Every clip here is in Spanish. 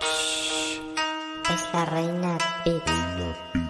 Es la reina Beats.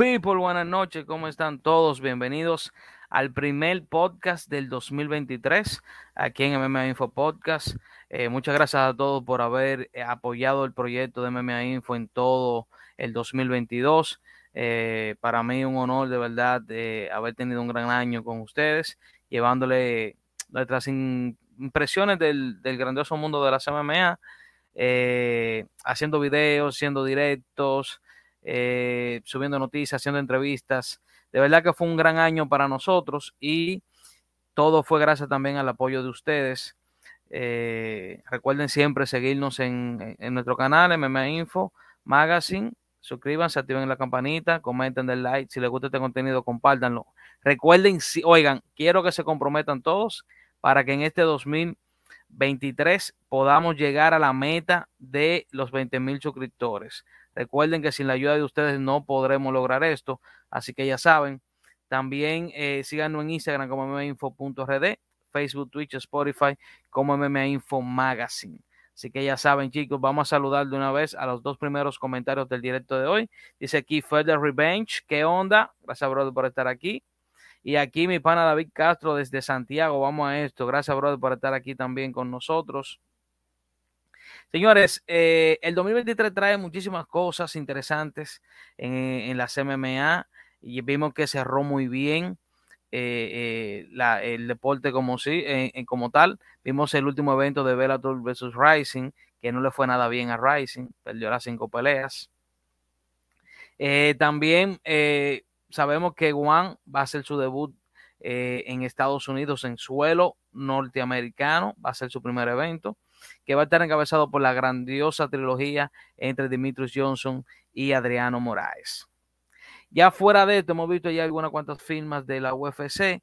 People, buenas noches, ¿cómo están todos? Bienvenidos al primer podcast del 2023 aquí en MMA Info Podcast. Eh, muchas gracias a todos por haber eh, apoyado el proyecto de MMA Info en todo el 2022. Eh, para mí un honor de verdad de haber tenido un gran año con ustedes, llevándole nuestras impresiones del, grandioso mundo de las MMA, haciendo videos, haciendo directos eh, subiendo noticias, haciendo entrevistas. De verdad que fue un gran año para nosotros y todo fue gracias también al apoyo de ustedes. Eh, recuerden siempre seguirnos en, en nuestro canal, MMA Info Magazine. Suscríbanse, activen la campanita, comenten, den like. Si les gusta este contenido, compártanlo. Recuerden, si, oigan, quiero que se comprometan todos para que en este 2023 podamos llegar a la meta de los 20 mil suscriptores. Recuerden que sin la ayuda de ustedes no podremos lograr esto, así que ya saben. También eh, síganos en Instagram como mmainfo.rd, Facebook, Twitch, Spotify como MMA Info Magazine. Así que ya saben, chicos, vamos a saludar de una vez a los dos primeros comentarios del directo de hoy. Dice aquí Further Revenge, ¿qué onda? Gracias, brother, por estar aquí. Y aquí mi pana David Castro desde Santiago, vamos a esto. Gracias, brother, por estar aquí también con nosotros. Señores, eh, el 2023 trae muchísimas cosas interesantes en, en las MMA y vimos que cerró muy bien eh, eh, el deporte como, como tal. Vimos el último evento de Bellator versus Rising, que no le fue nada bien a Rising, perdió las cinco peleas. Eh, también sabemos que Juan va a hacer su debut en Estados Unidos en suelo norteamericano, va a ser su primer evento que va a estar encabezado por la grandiosa trilogía entre Dimitrius Johnson y Adriano Moraes. Ya fuera de esto, hemos visto ya algunas cuantas firmas de la UFC,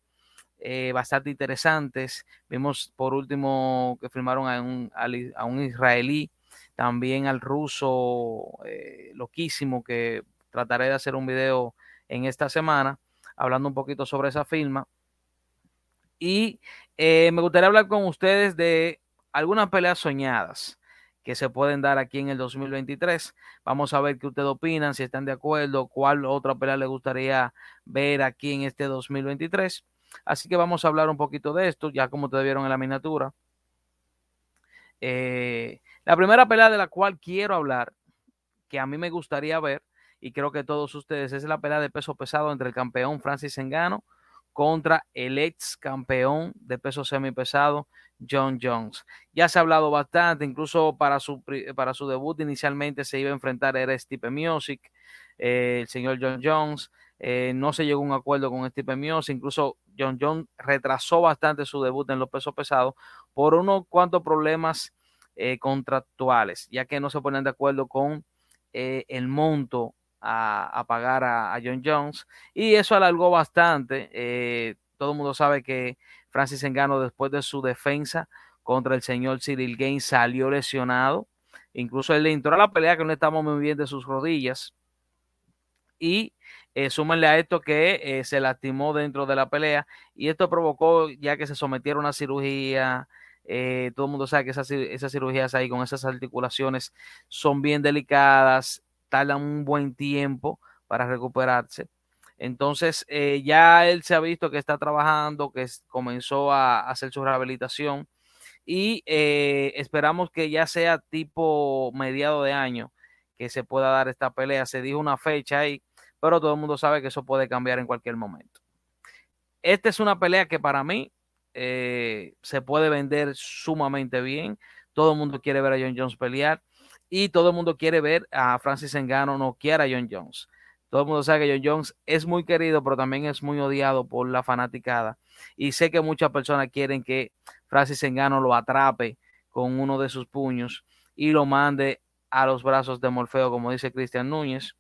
eh, bastante interesantes. Vimos por último que firmaron a un, a un israelí, también al ruso eh, loquísimo, que trataré de hacer un video en esta semana, hablando un poquito sobre esa firma. Y eh, me gustaría hablar con ustedes de algunas peleas soñadas que se pueden dar aquí en el 2023. Vamos a ver qué ustedes opinan, si están de acuerdo, cuál otra pelea les gustaría ver aquí en este 2023. Así que vamos a hablar un poquito de esto, ya como ustedes vieron en la miniatura. Eh, la primera pelea de la cual quiero hablar, que a mí me gustaría ver, y creo que todos ustedes, es la pelea de peso pesado entre el campeón Francis Engano contra el ex campeón de peso semipesado John Jones. Ya se ha hablado bastante, incluso para su, para su debut inicialmente se iba a enfrentar era Stipe Music, eh, el señor John Jones. Eh, no se llegó a un acuerdo con Stipe Music, incluso John Jones retrasó bastante su debut en los pesos pesados por unos cuantos problemas eh, contractuales, ya que no se ponen de acuerdo con el monto a, pagar a, John Jones y eso alargó bastante. Eh, todo el mundo sabe que Francis Engano después de su defensa contra el señor Cyril Gaines salió lesionado. Incluso él le entró a la pelea que no estamos muy bien de sus rodillas. Y eh, súmenle a esto que eh, se lastimó dentro de la pelea y esto provocó ya que se sometiera a cirugía. Eh, todo el mundo sabe que esas, esas cirugías ahí con esas articulaciones son bien delicadas tardan un buen tiempo para recuperarse. Entonces, eh, ya él se ha visto que está trabajando, que comenzó a, hacer su rehabilitación y eh, esperamos que ya sea tipo mediado de año que se pueda dar esta pelea. Se dijo una fecha ahí, pero todo el mundo sabe que eso puede cambiar en cualquier momento. Esta es una pelea que para mí eh, se puede vender sumamente bien. Todo el mundo quiere ver a John Jones pelear y todo el mundo quiere ver a Francis Engano no quiere a John Jones. Todo el mundo sabe que John Jones es muy querido, pero también es muy odiado por la fanaticada. Y sé que muchas personas quieren que Francis Engano lo atrape con uno de sus puños y lo mande a los brazos de Morfeo, como dice Cristian Núñez.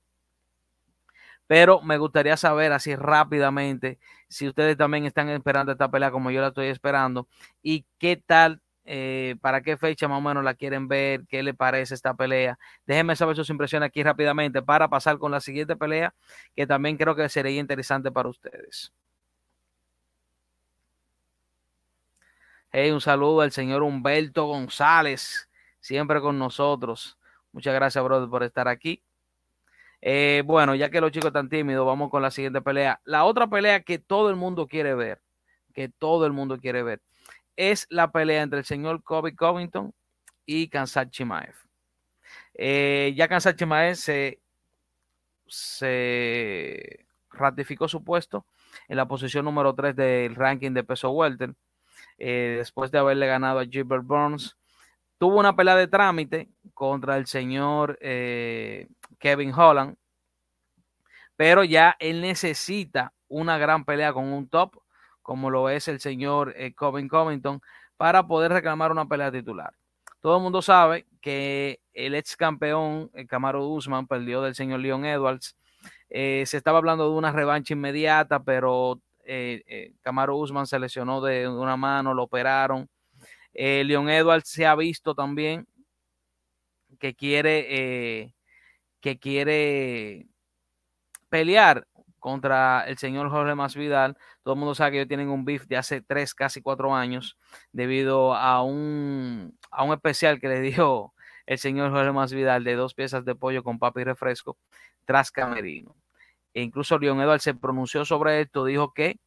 Pero me gustaría saber así rápidamente si ustedes también están esperando esta pelea como yo la estoy esperando y qué tal eh, para qué fecha más o menos la quieren ver, qué le parece esta pelea. Déjenme saber sus impresiones aquí rápidamente para pasar con la siguiente pelea, que también creo que sería interesante para ustedes. Hey, un saludo al señor Humberto González, siempre con nosotros. Muchas gracias, brother, por estar aquí. Eh, bueno, ya que los chicos están tímidos, vamos con la siguiente pelea. La otra pelea que todo el mundo quiere ver, que todo el mundo quiere ver es la pelea entre el señor Kobe Covington y Kansat Chimaev. Eh, ya Kansat Chimaev se, ratificó su puesto en la posición número 3 del ranking de peso welter eh, después de haberle ganado a Gilbert Burns. Tuvo una pelea de trámite contra el señor eh, Kevin Holland, pero ya él necesita una gran pelea con un top como lo es el señor eh, Covington, para poder reclamar una pelea titular. Todo el mundo sabe que el ex campeón, el Camaro Usman, perdió del señor Leon Edwards. Eh, se estaba hablando de una revancha inmediata, pero eh, eh Camaro Usman se lesionó de una mano, lo operaron. Leon Edwards se ha visto también que quiere, que quiere pelear contra el señor Jorge Masvidal. Todo el mundo sabe que ellos tienen un beef de hace tres, casi cuatro años, debido a un, a un especial que le dio el señor Jorge Masvidal de dos piezas de pollo con papa y refresco tras camerino. E incluso Leon Edwards se pronunció sobre esto, dijo que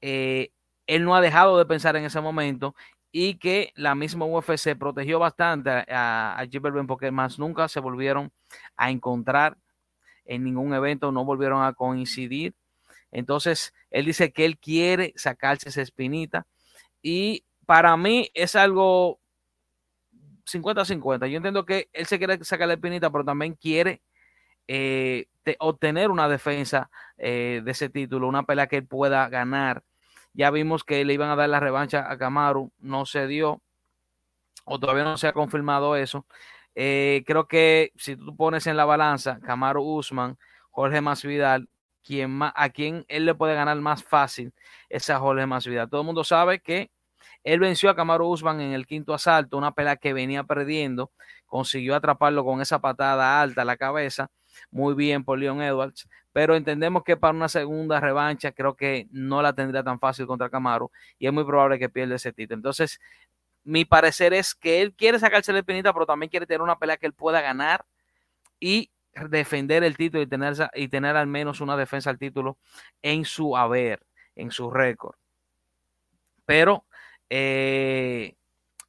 eh, él no ha dejado de pensar en ese momento y que la misma UFC protegió bastante a, a porque más nunca se volvieron a encontrar en ningún evento, no volvieron a coincidir. Entonces, él dice que él quiere sacarse esa espinita y para mí es algo 50-50. Yo entiendo que él se quiere sacar la espinita, pero también quiere eh, obtener una defensa eh, de ese título, una pelea que él pueda ganar. Ya vimos que le iban a dar la revancha a Kamaru, no se dio, o todavía no se ha confirmado eso. Eh, creo que si tú pones en la balanza Camaro Usman, Jorge Masvidal, quien a quien él le puede ganar más fácil es a Jorge Masvidal. Todo el mundo sabe que él venció a Camaro Usman en el quinto asalto, una pelea que venía perdiendo, consiguió atraparlo con esa patada alta a la cabeza, muy bien por Leon Edwards, pero entendemos que para una segunda revancha creo que no la tendría tan fácil contra Camaro y es muy probable que pierda ese título. Entonces, mi parecer es que él quiere sacarse la pinita, pero también quiere tener una pelea que él pueda ganar y defender el título y tener, y tener al menos una defensa al título en su haber, en su récord. Pero eh,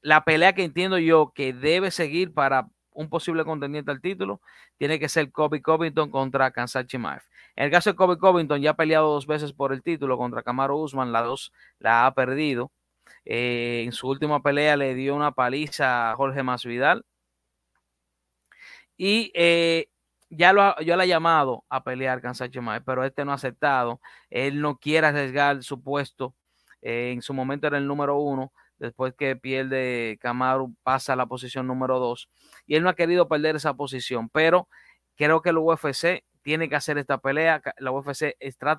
la pelea que entiendo yo que debe seguir para un posible contendiente al título tiene que ser Kobe Covington contra Kansas Chimaev. En el caso de Kobe Covington ya ha peleado dos veces por el título contra Camaro Usman, la dos la ha perdido. Eh, en su última pelea le dio una paliza a Jorge Masvidal. Y eh, ya lo, yo le he llamado a pelear con Chimaev, pero este no ha aceptado. Él no quiere arriesgar su puesto. Eh, en su momento era el número uno. Después que pierde Camaro, pasa a la posición número dos. Y él no ha querido perder esa posición. Pero creo que el UFC tiene que hacer esta pelea. La UFC está,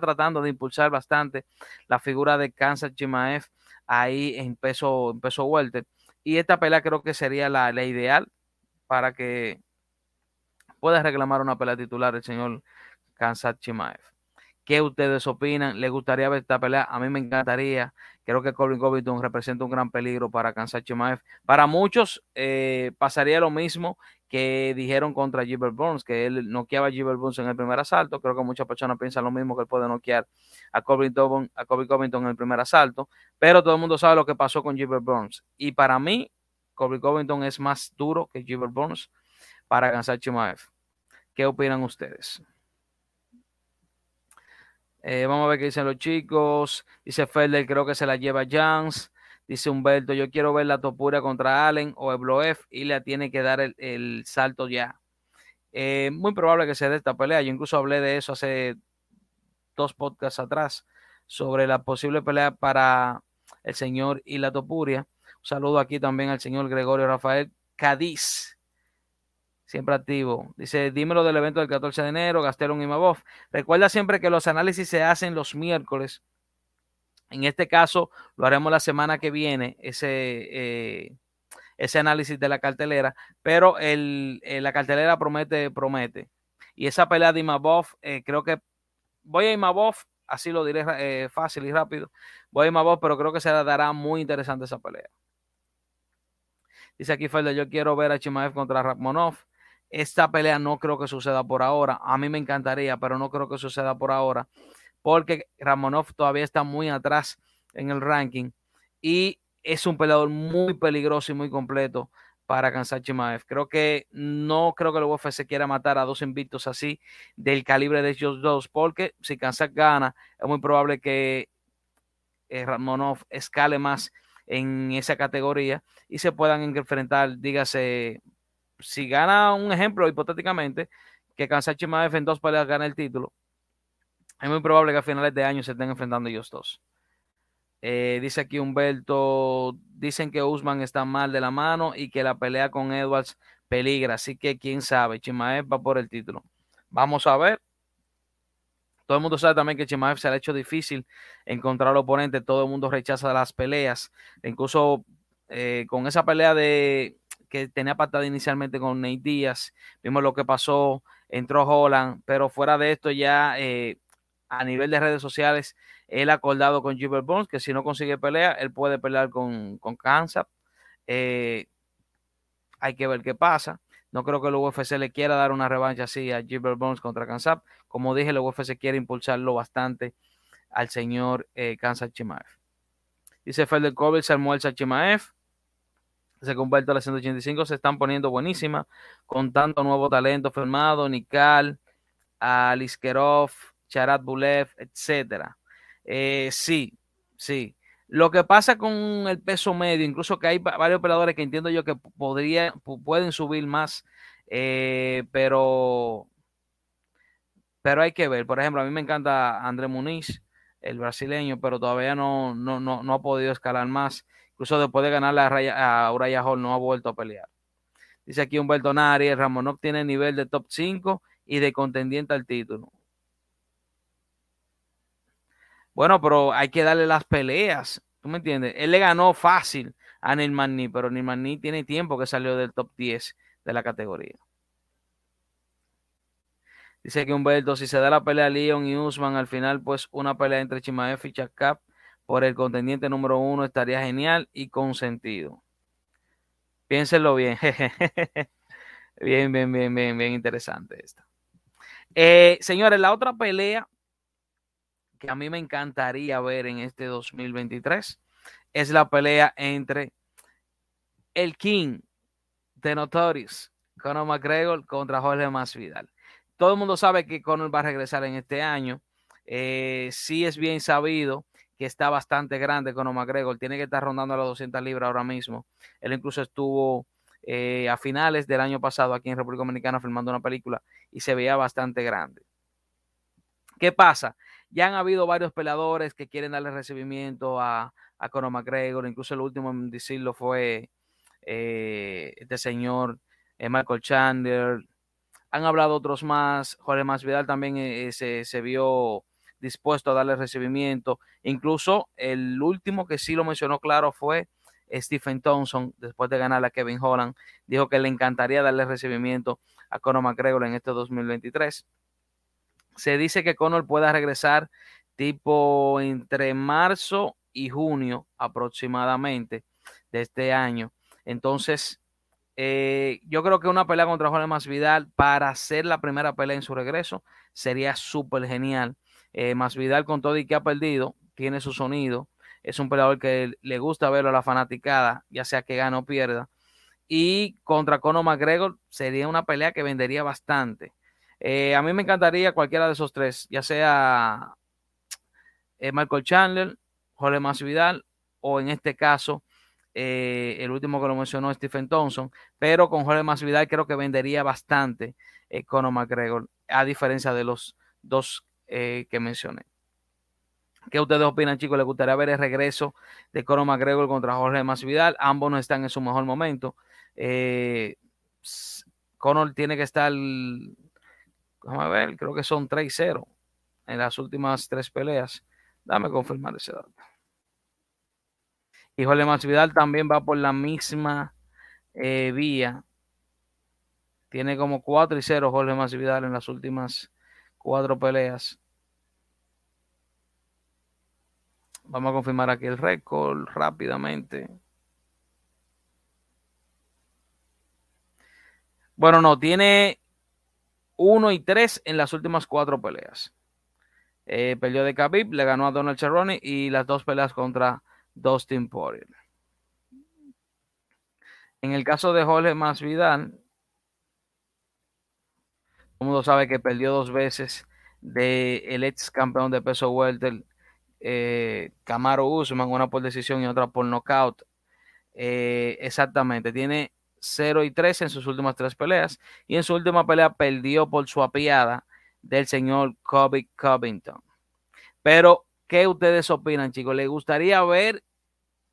tratando de impulsar bastante la figura de Kansas Chimaev ahí en peso, en peso welter. Y esta pelea creo que sería la, ideal para que pueda reclamar una pelea titular el señor Kansat Chimaev. ¿Qué ustedes opinan? ¿Les gustaría ver esta pelea? A mí me encantaría. Creo que Colin Covington representa un gran peligro para Kansat Chimaev. Para muchos eh, pasaría lo mismo que dijeron contra Gilbert Burns, que él noqueaba a Gilbert Burns en el primer asalto. Creo que muchas personas piensan lo mismo, que él puede noquear a Kobe, Covington en el primer asalto, pero todo el mundo sabe lo que pasó con Gilbert Burns. Y para mí, Kobe Covington es más duro que Gilbert Burns para alcanzar Chimaev. ¿Qué opinan ustedes? Eh, vamos a ver qué dicen los chicos. Dice Felder, creo que se la lleva Jans. Dice Humberto, yo quiero ver la Topuria contra Allen o Ebloef y le tiene que dar el, salto ya. Eh, muy probable que se dé esta pelea. Yo incluso hablé de eso hace dos podcasts atrás sobre la posible pelea para el señor y la Topuria. Un saludo aquí también al señor Gregorio Rafael Cádiz. Siempre activo. Dice, dímelo del evento del 14 de enero, Gastelum y Mabov. Recuerda siempre que los análisis se hacen los miércoles en este caso, lo haremos la semana que viene, ese, eh, ese análisis de la cartelera, pero el, eh, la cartelera promete, promete. Y esa pelea de Imabov, eh, creo que voy a Imabov, así lo diré fácil y rápido. Voy a Imabov, pero creo que se dará muy interesante esa pelea. Dice aquí Felder, yo quiero ver a Chimaev contra Rakhmonov. Esta pelea no creo que suceda por ahora. A mí me encantaría, pero no creo que suceda por ahora porque Ramonov todavía está muy atrás en el ranking y es un peleador muy peligroso y muy completo para Kansas Chimaev. Creo que no creo que el UFC quiera matar a dos invictos así del calibre de ellos dos, porque si Kansas gana, es muy probable que eh, Ramonov escale más en esa categoría y se puedan enfrentar, dígase, si gana un ejemplo hipotéticamente, que Kansas Chimaev en dos peleas gane el título, es muy probable que a finales de año se estén enfrentando ellos dos. Eh, dice aquí Humberto, dicen que Usman está mal de la mano y que la pelea con Edwards peligra, así que quién sabe, Chimaev va por el título. Vamos a ver. Todo el mundo sabe también que Chimaev se ha hecho difícil encontrar al oponente, todo el mundo rechaza las peleas, incluso eh, con esa pelea de que tenía patada inicialmente con Nate Díaz, vimos lo que pasó, entró Holland, pero fuera de esto ya eh, a nivel de redes sociales, él ha acordado con Gilbert Bones que si no consigue pelea, él puede pelear con, con Kansas. Eh, hay que ver qué pasa. No creo que el UFC le quiera dar una revancha así a Gilbert Bones contra Kansas. Como dije, el UFC quiere impulsarlo bastante al señor eh, Kansas Chimaev. Dice Felder Kovic, se almuerza Chimaev. Se convierte a la 185. Se están poniendo buenísimas con tanto nuevo talento firmado. Nikal, Aliskerov, Charat Bulev, etcétera. Eh, sí, sí. Lo que pasa con el peso medio, incluso que hay varios operadores que entiendo yo que podría, pueden subir más, eh, pero, pero hay que ver. Por ejemplo, a mí me encanta André Muniz, el brasileño, pero todavía no, no, no, ha podido escalar más. Incluso después de ganar a, a Uraya Hall, no ha vuelto a pelear. Dice aquí Humberto Nari, Ramonov tiene nivel de top 5 y de contendiente al título. Bueno, pero hay que darle las peleas. ¿Tú me entiendes? Él le ganó fácil a Nilmani, pero Nilmani tiene tiempo que salió del top 10 de la categoría. Dice que Humberto, si se da la pelea a Leon y Usman, al final, pues una pelea entre Chimaev y Chacap por el contendiente número uno estaría genial y con sentido. Piénsenlo bien. bien, bien, bien, bien, bien interesante esta. Eh, señores, la otra pelea que a mí me encantaría ver en este 2023 es la pelea entre el King de Notorious, Conor McGregor contra Jorge Masvidal. Todo el mundo sabe que Conor va a regresar en este año. Eh, sí es bien sabido que está bastante grande Conor McGregor. Tiene que estar rondando a las 200 libras ahora mismo. Él incluso estuvo eh, a finales del año pasado aquí en República Dominicana filmando una película y se veía bastante grande. ¿Qué pasa? Ya han habido varios peleadores que quieren darle recibimiento a, a Conor McGregor, incluso el último en decirlo fue eh, este señor eh, Michael Chandler. Han hablado otros más, Jorge Masvidal también eh, se, se, vio dispuesto a darle recibimiento. Incluso el último que sí lo mencionó claro fue Stephen Thompson, después de ganar a Kevin Holland, dijo que le encantaría darle recibimiento a Conor McGregor en este 2023 se dice que Conor pueda regresar tipo entre marzo y junio aproximadamente de este año. Entonces, Eh, yo creo que una pelea contra Jorge Masvidal para hacer la primera pelea en su regreso sería súper genial. Eh, Masvidal con todo y que ha perdido, tiene su sonido. Es un peleador que le gusta verlo a la fanaticada, ya sea que gane o pierda. Y contra Conor McGregor sería una pelea que vendería bastante. Eh, a mí me encantaría cualquiera de esos tres, ya sea eh, Michael Chandler, Jorge Masvidal o en este caso eh, el último que lo mencionó Stephen Thompson, pero con Jorge Masvidal creo que vendería bastante Conor McGregor, a diferencia de los dos que mencioné. ¿Qué ustedes opinan, chicos? ¿Les gustaría ver el regreso de Conor McGregor contra Jorge Masvidal? Ambos no están en su mejor momento. Eh, Conor tiene que estar, a ver, creo que son 3-0 en las últimas tres peleas. Dame confirmar ese dato. Y Jorge Masvidal también va por la misma eh, vía. Tiene como 4 y 0 Jorge Masvidal en las últimas cuatro peleas. Vamos a confirmar aquí el récord rápidamente. Bueno, no, tiene 1 y 3 en las últimas cuatro peleas. Eh, perdió de Khabib, le ganó a Donald Cerrone y las dos peleas contra Dustin Poirier. En el caso de Jorge Masvidal, todo el mundo sabe que perdió dos veces del el ex campeón de peso welter eh, Camaro Usman, una por decisión y otra por knockout. Eh, exactamente, tiene 0 y 3 en sus últimas tres peleas y en su última pelea perdió por su apiada del señor Kobe Covington. Pero, ¿qué ustedes opinan, chicos? ¿Les gustaría ver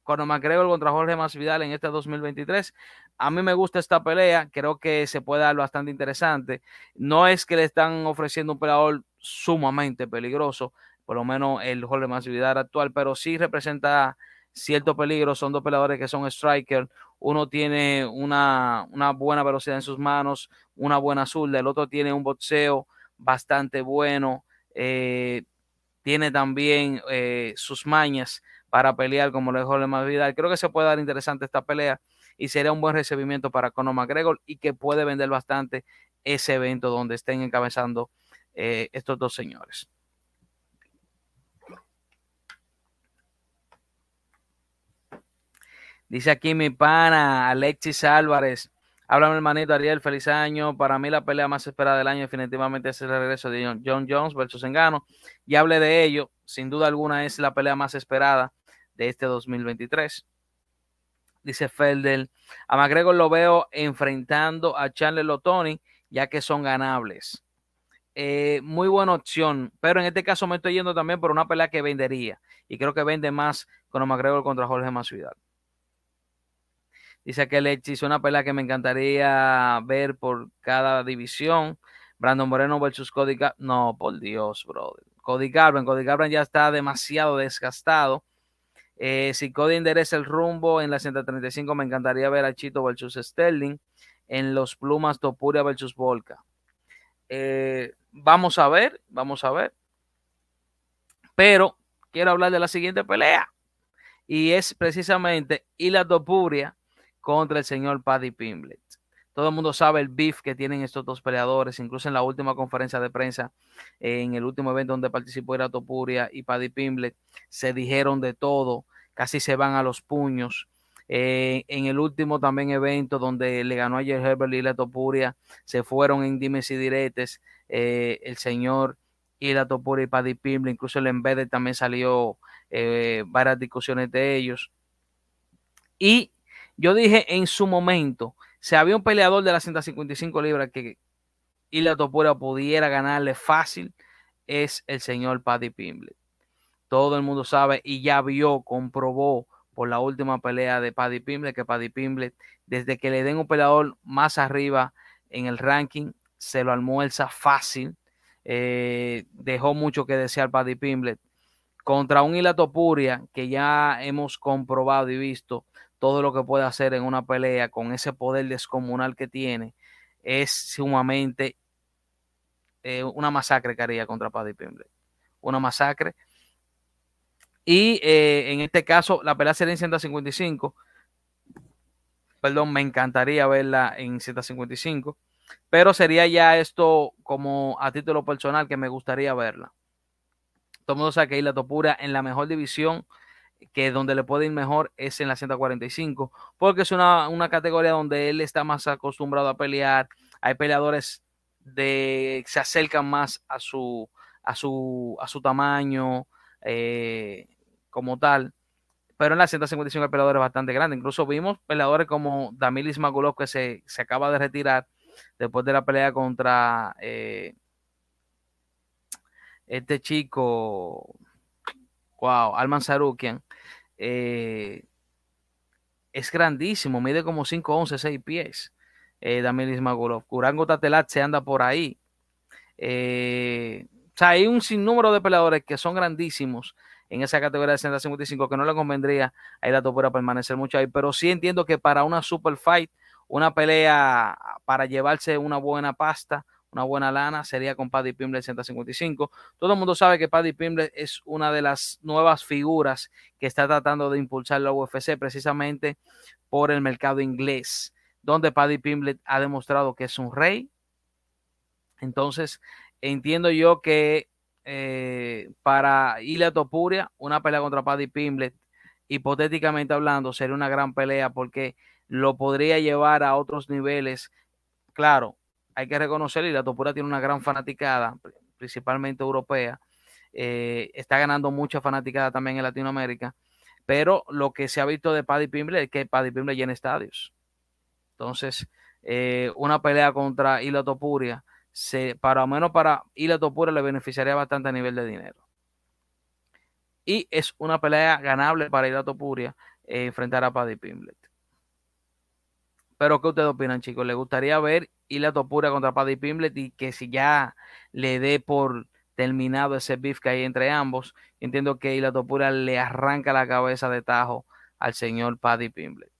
cuando McGregor contra Jorge Masvidal en este 2023? A mí me gusta esta pelea, creo que se puede dar bastante interesante. No es que le están ofreciendo un peleador sumamente peligroso, por lo menos el Jorge Masvidal actual, pero sí representa cierto peligro. Son dos peleadores que son striker. Uno tiene una, buena velocidad en sus manos, una buena zurda. El otro tiene un boxeo bastante bueno. Eh, tiene también eh, sus mañas para pelear como lo Jorge Masvidal. Creo que se puede dar interesante esta pelea y sería un buen recibimiento para Conor McGregor y que puede vender bastante ese evento donde estén encabezando eh, estos dos señores. Dice aquí mi pana Alexis Álvarez. Háblame, hermanito Ariel, feliz año. Para mí la pelea más esperada del año definitivamente es el regreso de John Jones versus Engano. Y hable de ello, sin duda alguna es la pelea más esperada de este 2023. Dice Felder, a McGregor lo veo enfrentando a Charles Lotoni, ya que son ganables. Eh, muy buena opción, pero en este caso me estoy yendo también por una pelea que vendería. Y creo que vende más con McGregor contra Jorge Masvidal. Dice que le hizo una pelea que me encantaría ver por cada división. Brandon Moreno versus Cody. No, por Dios, brother. Cody Garben. Cody Garben ya está demasiado desgastado. Eh, si Cody endereza el rumbo en la 135, me encantaría ver a Chito versus Sterling. En los Plumas Topuria versus Volca. Eh, vamos a ver, vamos a ver. Pero quiero hablar de la siguiente pelea. Y es precisamente Ila Topuria contra el señor Paddy Pimblet. Todo el mundo sabe el beef que tienen estos dos peleadores, incluso en la última conferencia de prensa, en el último evento donde participó Iratopuria y Paddy Pimblet, se dijeron de todo, casi se van a los puños. Eh, en el último también evento donde le ganó a Herbert y Topuria, se fueron en dimes y diretes eh, el señor Topuria y Paddy Pimblet, incluso el Embedded también salió eh, varias discusiones de ellos. Y yo dije en su momento, si había un peleador de las 155 libras que Ilya Topura pudiera ganarle fácil, es el señor Paddy Pimblett. Todo el mundo sabe y ya vio, comprobó por la última pelea de Paddy Pimblett que Paddy Pimblett, desde que le den un peleador más arriba en el ranking, se lo almuerza fácil. Eh, dejó mucho que desear Paddy Pimblett. Contra un Ila Topuria que ya hemos comprobado y visto todo lo que puede hacer en una pelea con ese poder descomunal que tiene, es sumamente eh, una masacre que haría contra Paddy Pimblett. Una masacre. Y eh, en este caso, la pelea sería en 155. perdón, me encantaría verla en 155, pero sería ya esto como a título personal que me gustaría verla. Todo el mundo sabe que Isla Topuria en la mejor división, que donde le puede ir mejor es en la 145, porque es una, una categoría donde él está más acostumbrado a pelear. Hay peleadores de se acercan más a su a su a su tamaño eh, como tal pero en la 155 el peleador es bastante grande. Incluso vimos peleadores como Damilis Magulov que se, se, acaba de retirar después de la pelea contra eh, este chico, wow, Alman Sarukian. Eh, es grandísimo, mide como 5, 11, 6 pies. Eh, Damilis Magulov. Kurango Tatelat se anda por ahí. Eh, o sea, hay un sinnúmero de peleadores que son grandísimos en esa categoría de 155 que no le convendría a Ila Topuria permanecer mucho ahí, pero sí entiendo que para una super fight, una pelea para llevarse una buena pasta, una buena lana, sería con Paddy Pimble 155. Todo el mundo sabe que Paddy Pimble es una de las nuevas figuras que está tratando de impulsar la UFC precisamente por el mercado inglés, donde Paddy Pimble ha demostrado que es un rey. Entonces, entiendo yo que eh, para Ilia Topuria, una pelea contra Paddy Pimblet, hipotéticamente hablando, sería una gran pelea porque lo podría llevar a otros niveles. Claro, hay que reconocer, Ilia Topuria tiene una gran fanaticada, principalmente europea. Eh, está ganando mucha fanaticada también en Latinoamérica. Pero lo que se ha visto de Paddy Pimble es que Paddy Pimble llena estadios. Entonces, eh, una pelea contra Ilia Topuria para menos para Ila Topura le beneficiaría bastante a nivel de dinero. Y es una pelea ganable para Ila Topuria eh, enfrentar a Paddy Pimblet. Pero ¿qué ustedes opinan, chicos? ¿Le gustaría ver Ila Topuria contra Paddy Pimblet y que si ya le dé por terminado ese beef que hay entre ambos, entiendo que Ila Topuria le arranca la cabeza de tajo al señor Paddy Pimblet.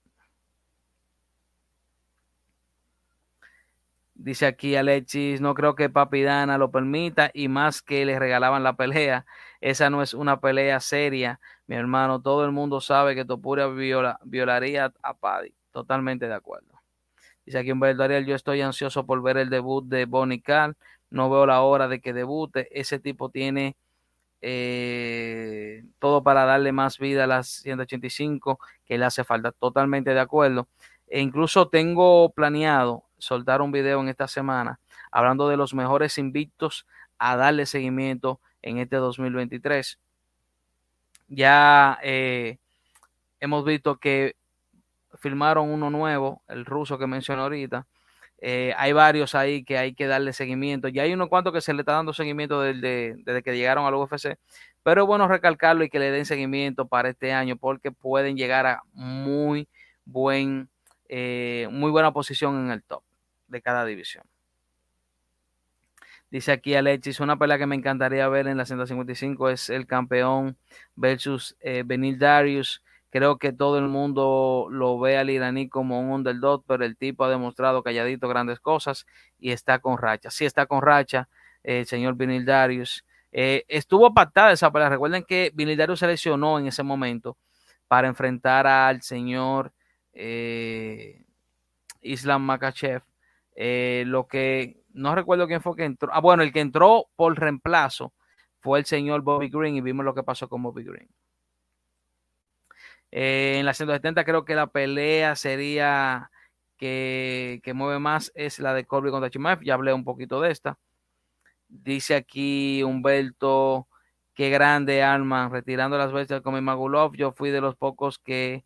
Dice aquí Alexis, no creo que Papi Dana lo permita y más que le regalaban la pelea. Esa no es una pelea seria, mi hermano. Todo el mundo sabe que Topuria viola, violaría a Paddy. Totalmente de acuerdo. Dice aquí Humberto Ariel, yo estoy ansioso por ver el debut de Bonnie Carl. No veo la hora de que debute. Ese tipo tiene eh, todo para darle más vida a las 185 que le hace falta. Totalmente de acuerdo. E incluso tengo planeado soltar un video en esta semana hablando de los mejores invictos a darle seguimiento en este 2023. Ya eh, hemos visto que filmaron uno nuevo, el ruso que mencioné ahorita. Eh, hay varios ahí que hay que darle seguimiento. Ya hay unos cuantos que se le está dando seguimiento desde, desde que llegaron al UFC. Pero es bueno recalcarlo y que le den seguimiento para este año porque pueden llegar a muy buen, eh, muy buena posición en el top de cada división. Dice aquí Alexis, una pelea que me encantaría ver en la 155 es el campeón versus eh, Benil Darius. Creo que todo el mundo lo ve al iraní como un underdog, pero el tipo ha demostrado calladito grandes cosas y está con racha. Sí está con racha el señor Benil Darius. Eh, estuvo pactada esa pelea. Recuerden que Benil Darius se lesionó en ese momento para enfrentar al señor eh, Islam Makachev eh, lo que no recuerdo quién fue que entró. Ah, bueno, el que entró por reemplazo fue el señor Bobby Green y vimos lo que pasó con Bobby Green. Eh, en la 170 creo que la pelea sería que, que, mueve más es la de Colby contra Chimaev. Ya hablé un poquito de esta. Dice aquí Humberto, qué grande Alman, retirando las bestias con mi. Yo fui de los pocos que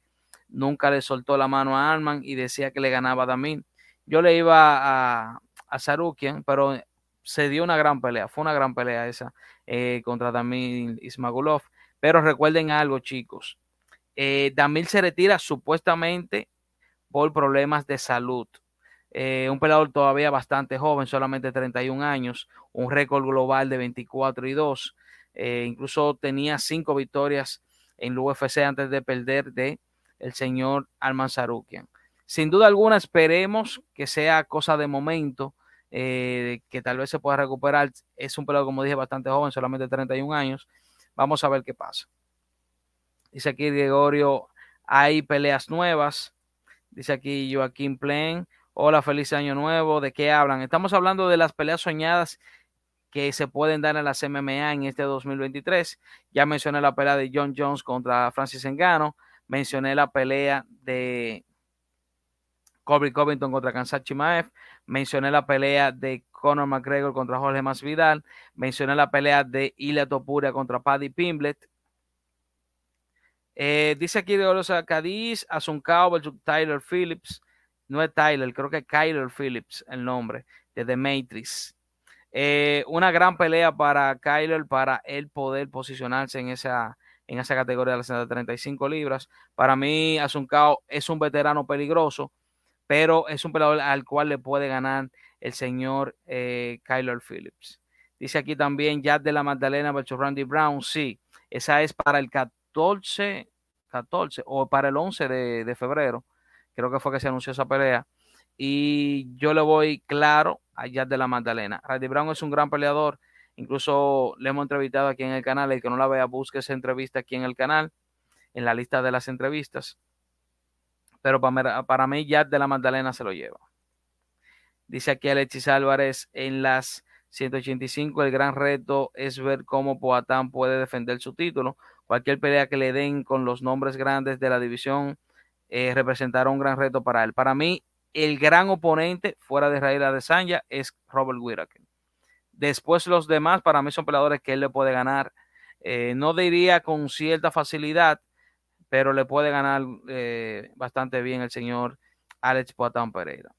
nunca le soltó la mano a Alman y decía que le ganaba a Damin. Yo le iba a, a Sarukian, pero se dio una gran pelea. Fue una gran pelea esa eh, contra Damil Ismagulov. Pero recuerden algo, chicos. Eh, Damil se retira supuestamente por problemas de salud. Eh, un peleador todavía bastante joven, solamente 31 años, un récord global de 24 y 2. Eh, incluso tenía cinco victorias en el UFC antes de perder de el señor Alman Sarukian sin duda alguna esperemos que sea cosa de momento, eh, que tal vez se pueda recuperar. Es un pelado, como dije, bastante joven, solamente 31 años. Vamos a ver qué pasa. Dice aquí Gregorio, hay peleas nuevas. Dice aquí Joaquín Plain. Hola, feliz año nuevo. ¿De qué hablan? Estamos hablando de las peleas soñadas que se pueden dar en las MMA en este 2023. Ya mencioné la pelea de John Jones contra Francis Engano. Mencioné la pelea de Colby Covington contra Kansas Chimaev. Mencioné la pelea de Conor McGregor contra Jorge Masvidal. Mencioné la pelea de Ilya Topuria contra Paddy Pimblet. Eh, dice aquí de Olosa Cadiz, Asuncao versus Tyler Phillips. No es Tyler, creo que es Kyler Phillips el nombre de The Matrix. Eh, una gran pelea para Kyler para él poder posicionarse en esa, en esa categoría de las 135 libras. Para mí, Asuncao es un veterano peligroso, pero es un peleador al cual le puede ganar el señor eh, Kyler Phillips. Dice aquí también Jad de la Magdalena versus Randy Brown. Sí, esa es para el 14, 14 o para el 11 de, febrero. Creo que fue que se anunció esa pelea. Y yo le voy claro a Jad de la Magdalena. Randy Brown es un gran peleador. Incluso le hemos entrevistado aquí en el canal. El que no la vea, busque esa entrevista aquí en el canal, en la lista de las entrevistas. Pero para, para mí, Jad de la Magdalena se lo lleva. Dice aquí Alexis Álvarez en las 185. El gran reto es ver cómo Poatán puede defender su título. Cualquier pelea que le den con los nombres grandes de la división eh, representará un gran reto para él. Para mí, el gran oponente fuera de Israel Adesanya es Robert Whittaker. Después los demás para mí son peleadores que él le puede ganar. Eh, no diría con cierta facilidad, pero le puede ganar eh, bastante bien el señor Alex Poatán Pereira.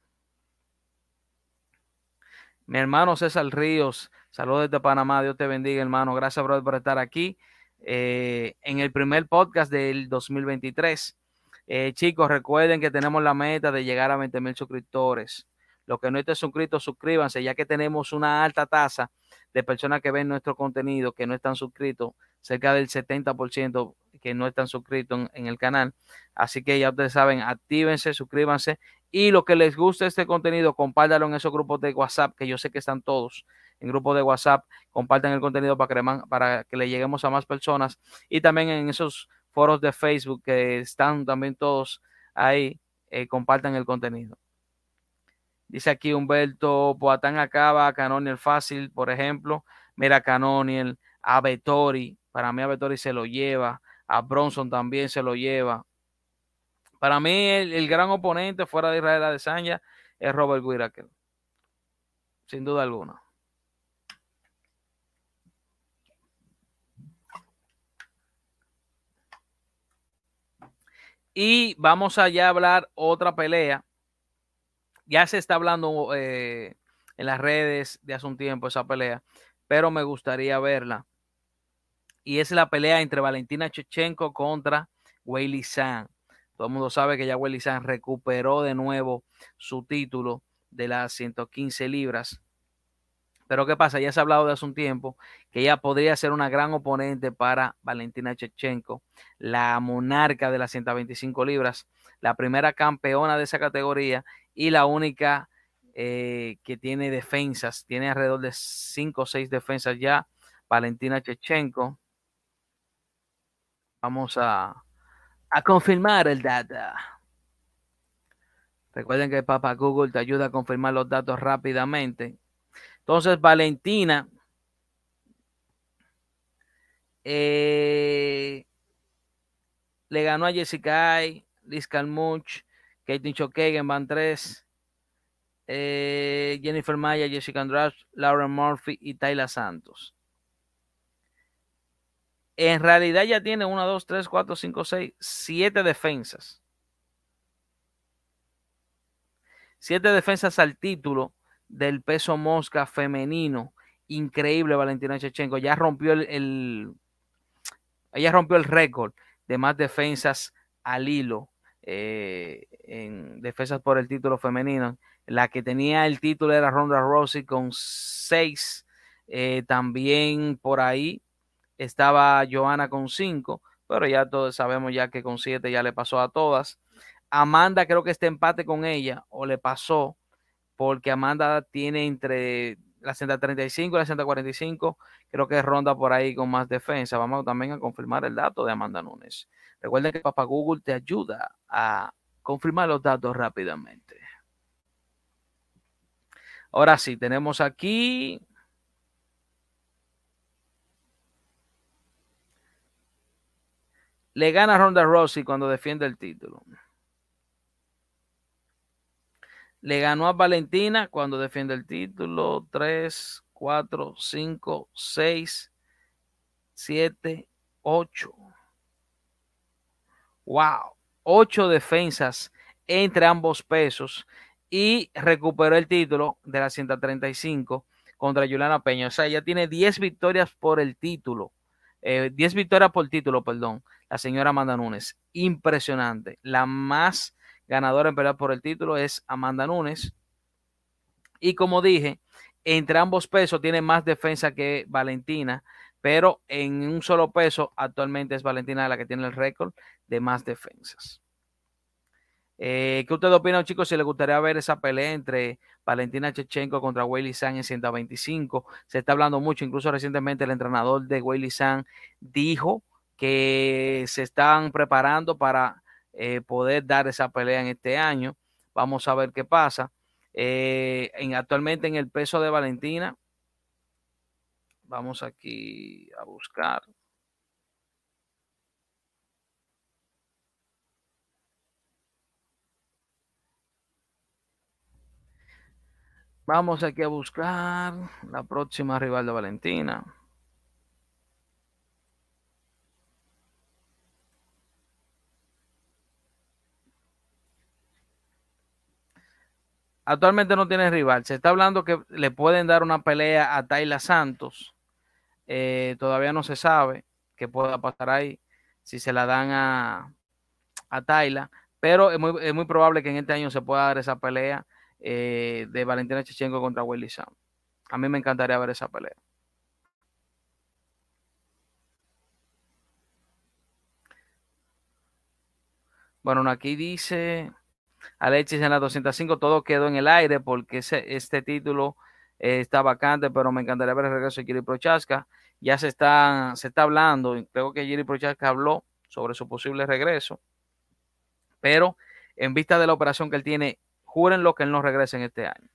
Mi hermano César Ríos, saludos desde Panamá, Dios te bendiga hermano, gracias brother por estar aquí eh, en el primer podcast del 2023. Eh, chicos, recuerden que tenemos la meta de llegar a 20 mil suscriptores. Los que no estén suscritos, suscríbanse, ya que tenemos una alta tasa de personas que ven nuestro contenido que no están suscritos, cerca del 70% que no están suscritos en, el canal. Así que ya ustedes saben, actívense, suscríbanse y lo que les guste este contenido, compártanlo en esos grupos de WhatsApp, que yo sé que están todos en grupos de WhatsApp. Compartan el contenido para que, para que le lleguemos a más personas. Y también en esos foros de Facebook que están también todos ahí, eh, compartan el contenido. Dice aquí Humberto, Poatán acaba, Canoniel fácil, por ejemplo. Mira, Canoniel, a Vettori, para mí a Vettori se lo lleva, a Bronson también se lo lleva. Para mí, el, el, gran oponente fuera de Israel Adesanya es Robert Whittaker. Sin duda alguna. Y vamos allá a hablar otra pelea. Ya se está hablando eh, en las redes de hace un tiempo esa pelea, pero me gustaría verla. Y es la pelea entre Valentina Chechenko contra Weili San. Todo el mundo sabe que ya Weili San recuperó de nuevo su título de las 115 libras. Pero ¿qué pasa? Ya se ha hablado de hace un tiempo que ella podría ser una gran oponente para Valentina Chechenko, la monarca de las 125 libras, la primera campeona de esa categoría y la única eh, que tiene defensas. Tiene alrededor de 5 o 6 defensas ya. Valentina Chechenko. Vamos a, a confirmar el data. Recuerden que Papa Google te ayuda a confirmar los datos rápidamente. Entonces, Valentina eh, le ganó a Jessica Ay, Liz Calmuch, Kate Chokagan, Van 3, eh, Jennifer Maya, Jessica Andrade, Laura Murphy y Tayla Santos. En realidad ya tiene 1, 2, 3, 4, 5, 6, 7 defensas. 7 defensas al título del peso mosca femenino. Increíble Valentina Chechenko. Ya rompió el, el ella rompió el récord de más defensas al hilo eh, en defensas por el título femenino. La que tenía el título era Ronda Rousey con seis. Eh, también por ahí estaba Joana con cinco, pero ya todos sabemos ya que con siete ya le pasó a todas. Amanda creo que este empate con ella o le pasó porque Amanda tiene entre la 135 y la 145, creo que ronda por ahí con más defensa. Vamos también a confirmar el dato de Amanda Nunes. Recuerden que Papá Google te ayuda a confirmar los datos rápidamente. Ahora sí, tenemos aquí le gana Ronda Rossi cuando defiende el título. Le ganó a Valentina cuando defiende el título. 3, 4, 5, 6, 7, 8. Wow. 8 defensas entre ambos pesos y recuperó el título de la 135 contra Juliana Peña. O sea, ya tiene 10 victorias por el título. 10 eh, victorias por título, perdón, la señora Amanda Nunes. Impresionante. La más ganadora en pelear por el título es Amanda Nunes. Y como dije, entre ambos pesos tiene más defensa que Valentina, pero en un solo peso actualmente es Valentina la que tiene el récord de más defensas. Eh, ¿Qué ustedes opinan, chicos? Si les gustaría ver esa pelea entre Valentina Chechenko contra Weili San en 125. Se está hablando mucho, incluso recientemente el entrenador de Weili San dijo que se están preparando para eh, poder dar esa pelea en este año. Vamos a ver qué pasa. Eh, en, actualmente en el peso de Valentina, vamos aquí a buscar. Vamos aquí a buscar la próxima rival de Valentina. Actualmente no tiene rival. Se está hablando que le pueden dar una pelea a Tayla Santos. Eh, todavía no se sabe qué pueda pasar ahí si se la dan a, a Tayla. Pero es muy, es muy probable que en este año se pueda dar esa pelea eh, de Valentina Chechenko contra Willy Sam. A mí me encantaría ver esa pelea. Bueno, aquí dice Alexis en la 205, todo quedó en el aire porque este título eh, está vacante, pero me encantaría ver el regreso de Giri Prochaska. Ya se está, se está hablando, creo que Giri Prochaska habló sobre su posible regreso, pero en vista de la operación que él tiene lo que él no regrese en este año.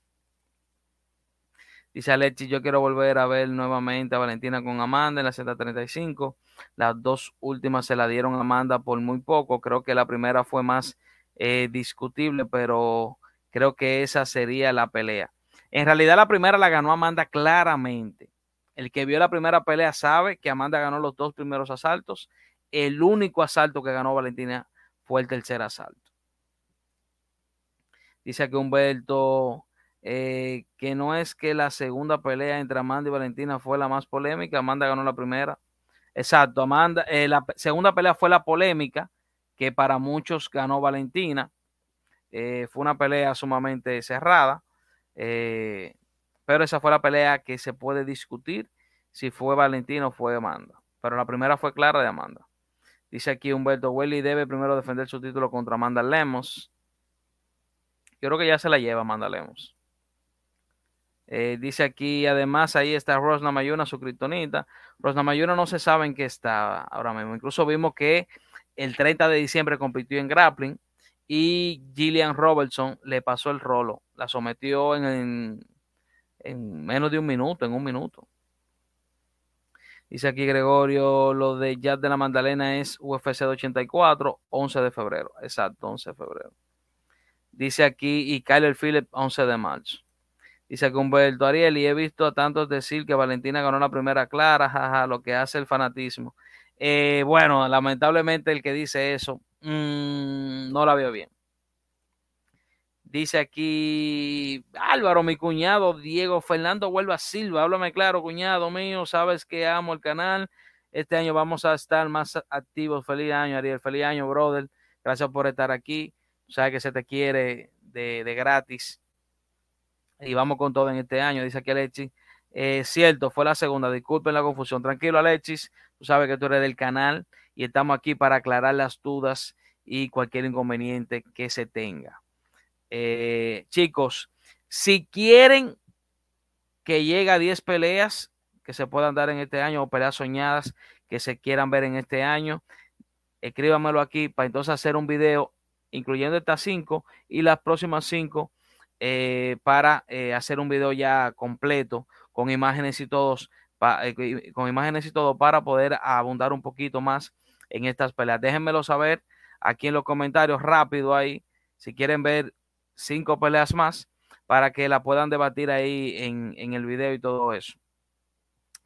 Dice Alexis, yo quiero volver a ver nuevamente a Valentina con Amanda en la Z35. Las dos últimas se la dieron a Amanda por muy poco. Creo que la primera fue más eh, discutible, pero creo que esa sería la pelea. En realidad la primera la ganó Amanda claramente. El que vio la primera pelea sabe que Amanda ganó los dos primeros asaltos. El único asalto que ganó Valentina fue el tercer asalto. Dice aquí Humberto eh, que no es que la segunda pelea entre Amanda y Valentina fue la más polémica, Amanda ganó la primera. Exacto, Amanda, eh, la segunda pelea fue la polémica, que para muchos ganó Valentina. Eh, fue una pelea sumamente cerrada, pero esa fue la pelea que se puede discutir si fue Valentina o fue Amanda. Pero la primera fue clara de Amanda. Dice aquí Humberto Welly debe primero defender su título contra Amanda Lemos. Yo creo que ya se la lleva Mandalemos. Eh, dice aquí, además, ahí está Rosna Mayuna, su criptonita. Rosna Mayuna no se sabe en qué está ahora mismo. Incluso vimos que el 30 de diciembre compitió en grappling y Gillian Robertson le pasó el rolo. La sometió en, en, menos de un minuto, en un minuto. Dice aquí Gregorio, lo de Jazz de la Magdalena es UFC de 84, 11 de febrero. Exacto, 11 de febrero. Dice aquí, y Kyler Phillips, 11 de marzo. Dice que Humberto Ariel, y he visto a tantos decir que Valentina ganó la primera clara, jaja, lo que hace el fanatismo. Eh, bueno, lamentablemente el que dice eso, mm, no la veo bien. Dice aquí Álvaro, mi cuñado Diego Fernando Huelva Silva. Háblame claro, cuñado mío. Sabes que amo el canal. Este año vamos a estar más activos. Feliz año, Ariel. Feliz año, brother. Gracias por estar aquí sabes que se te quiere de, gratis. Y vamos con todo en este año, dice aquí Alexis. Eh, cierto, fue la segunda, disculpen la confusión. Tranquilo, Alexis, tú sabes que tú eres del canal y estamos aquí para aclarar las dudas y cualquier inconveniente que se tenga. Eh, chicos, si quieren que llegue a 10 peleas que se puedan dar en este año o peleas soñadas que se quieran ver en este año, escríbamelo aquí para entonces hacer un video incluyendo estas cinco y las próximas cinco eh, para eh, hacer un video ya completo con imágenes y todos, eh, con imágenes y todo para poder abundar un poquito más en estas peleas. Déjenmelo saber aquí en los comentarios rápido ahí si quieren ver cinco peleas más para que la puedan debatir ahí en, en el video y todo eso.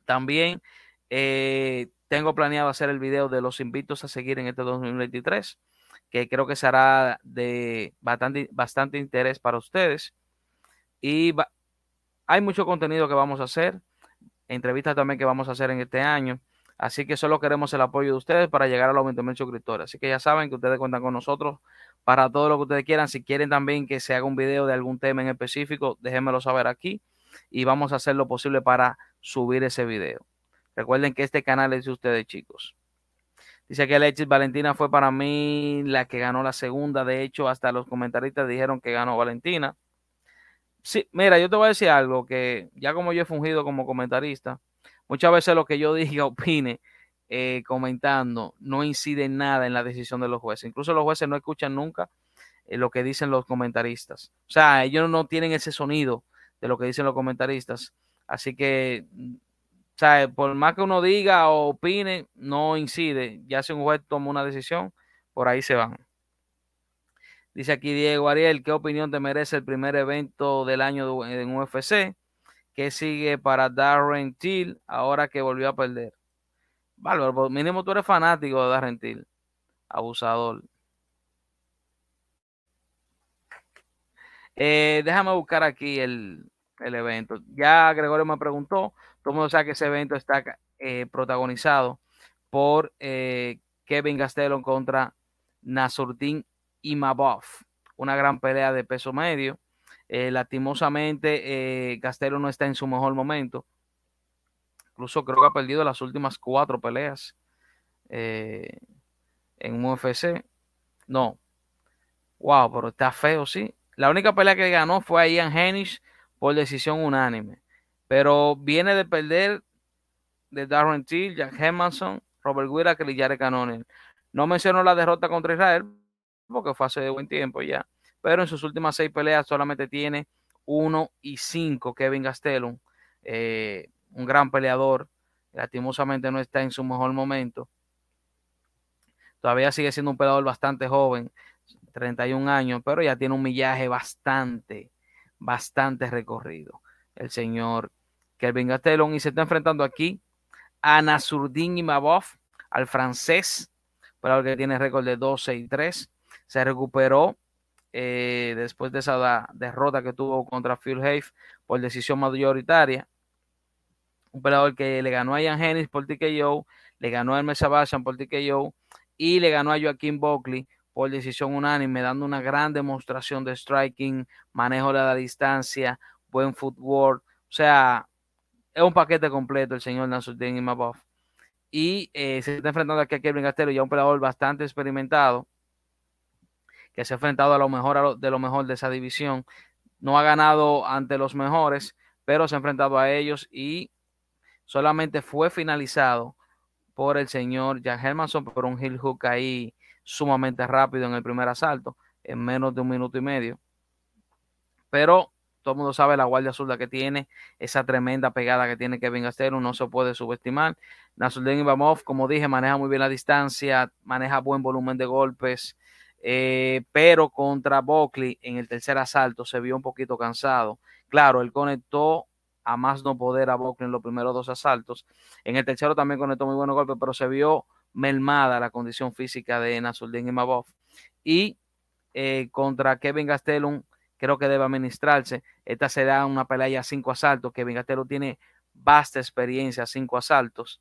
También tengo planeado hacer el video de los invitos a seguir en este 2023 que creo que será de bastante, bastante interés para ustedes. Y hay mucho contenido que vamos a hacer, entrevistas también que vamos a hacer en este año. Así que solo queremos el apoyo de ustedes para llegar a los 20 mil suscriptores. Así que ya saben que ustedes cuentan con nosotros para todo lo que ustedes quieran. Si quieren también que se haga un video de algún tema en específico, déjenmelo saber aquí y vamos a hacer lo posible para subir ese video. Recuerden que este canal es de ustedes, chicos. Dice que Alexis Valentina fue para mí la que ganó la segunda. De hecho, hasta los comentaristas dijeron que ganó Valentina. Sí, mira, yo te voy a decir algo que ya como yo he fungido como comentarista, muchas veces lo que yo diga, opine, eh, comentando, no incide en nada en la decisión de los jueces. Incluso los jueces no escuchan nunca eh, lo que dicen los comentaristas. O sea, ellos no tienen ese sonido de lo que dicen los comentaristas. Así que sea, por más que uno diga o opine, no incide. Ya si un juez toma una decisión, por ahí se van. Dice aquí Diego Ariel, ¿qué opinión te merece el primer evento del año en UFC? ¿Qué sigue para Darren Till ahora que volvió a perder? Bárbaro, mínimo tú eres fanático de Darren Till. Abusador. Eh, déjame buscar aquí el, el evento. Ya Gregorio me preguntó, todo el mundo sabe que ese evento está eh, protagonizado por eh, Kevin Gastelum contra Nasurdin Imabov. Una gran pelea de peso medio. Eh, lastimosamente, Gastelum no está en su mejor momento. Incluso creo que ha perdido las últimas cuatro peleas en UFC. No. Wow, pero está feo, sí. La única pelea que ganó fue a Ian Hennish por decisión unánime. Pero viene de perder de Darren Till, Jack Hermanson, Robert y Jared Cannonier. No menciono la derrota contra Israel, porque fue hace buen tiempo ya. Pero en sus últimas seis peleas solamente tiene uno y cinco Kevin Gastelum, eh, un gran peleador. Lastimosamente no está en su mejor momento. Todavía sigue siendo un peleador bastante joven, 31 años, pero ya tiene un millaje bastante, bastante recorrido. El señor Kelvin Gastelum y se está enfrentando aquí a Nasurdin Imabov, al francés, pero que tiene récord de 12 y 3. Se recuperó eh, después de esa derrota que tuvo contra Phil Hafe por decisión mayoritaria. Un peleador que le ganó a Ian Hennis por TKO, le ganó a Hermes Sebastian por TKO y le ganó a Joaquín Buckley por decisión unánime, dando una gran demostración de striking, manejo de la distancia, buen footwork. O sea, es un paquete completo el señor Nasruddin Imabov. Y eh, se está enfrentando aquí a Kevin Castelo, ya un peleador bastante experimentado, que se ha enfrentado a lo mejor de lo mejor de esa división. No ha ganado ante los mejores, pero se ha enfrentado a ellos y solamente fue finalizado por el señor Jack Hermanson por un heel hook ahí sumamente rápido en el primer asalto, en menos de un minuto y medio. Pero todo el mundo sabe la guardia zurda que tiene, esa tremenda pegada que tiene Kevin Gastelum, no se puede subestimar. Nasruddin Ibamov, como dije, maneja muy bien la distancia, maneja buen volumen de golpes, eh, pero contra Buckley en el tercer asalto se vio un poquito cansado. Claro, él conectó a más no poder a Buckley en los primeros dos asaltos. En el tercero también conectó muy buenos golpes, pero se vio melmada la condición física de Nasruddin Imabov. Y eh, contra Kevin Gastelum creo que debe administrarse. Esta será una pelea a cinco asaltos, que Vingatero tiene vasta experiencia, cinco asaltos.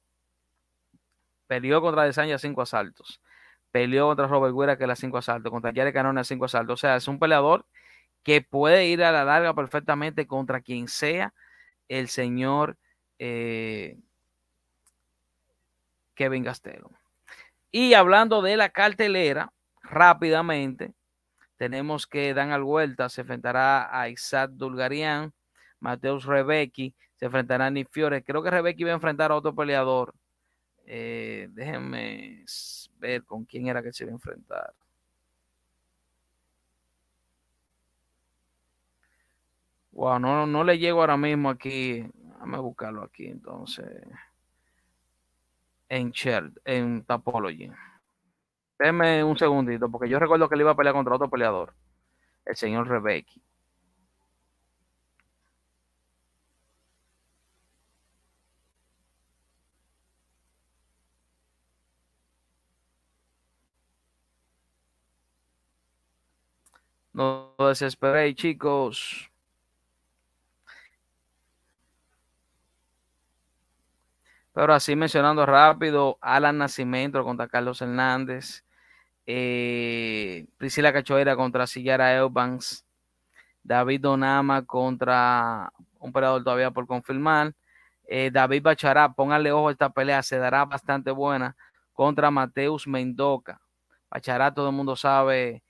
Peleó contra Desanya cinco asaltos. Peleó contra Robert Guerra que a cinco asaltos. Contra Jared Canone a cinco asaltos. O sea, es un peleador que puede ir a la larga perfectamente contra quien sea el señor eh, Kevin Gastelum. Y hablando de la cartelera, rápidamente, tenemos que Dan Vuelta se enfrentará a Isaac Dulgarian, Mateus Rebecki se enfrentará a Nick Fiore. Creo que Rebecki va a enfrentar a otro peleador. Eh, déjenme ver con quién era que se iba a enfrentar. Wow, no, no le llego ahora mismo aquí. Déjame buscarlo aquí entonces. En en Tapology. Deme un segundito, porque yo recuerdo que él iba a pelear contra otro peleador, el señor Rebecki. No desesperéis, chicos. Pero así mencionando rápido, Alan Nacimiento contra Carlos Hernández, eh, Priscila Cachoeira contra Sillara Eubanks, David Donama contra un peleador todavía por confirmar, eh, David Bachará, pónganle ojo a esta pelea, se dará bastante buena contra Mateus Mendoca. Bachará todo el mundo sabe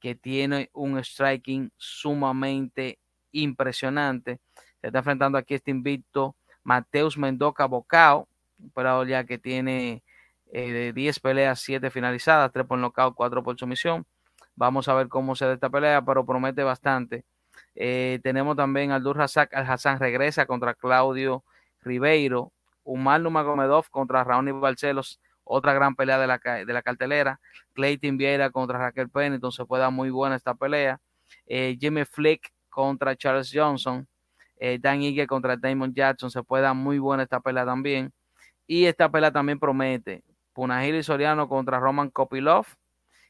que tiene un striking sumamente impresionante. Se está enfrentando aquí este invicto Mateus Mendoca Bocao, un ya que tiene eh, 10 peleas, 7 finalizadas, 3 por nocaut, 4 por sumisión. Vamos a ver cómo se da esta pelea, pero promete bastante. Eh, tenemos también al Dur Al Hassan regresa contra Claudio Ribeiro. Umar Numagomedov contra Raúl Barcelos, otra gran pelea de la, de la cartelera. Clayton Vieira contra Raquel Pennington, se puede dar muy buena esta pelea. Eh, Jimmy Flick contra Charles Johnson. Eh, Dan Ige contra Damon Jackson, se puede dar muy buena esta pelea también. Y esta pelea también promete. Punahili Soriano contra Roman Kopilov.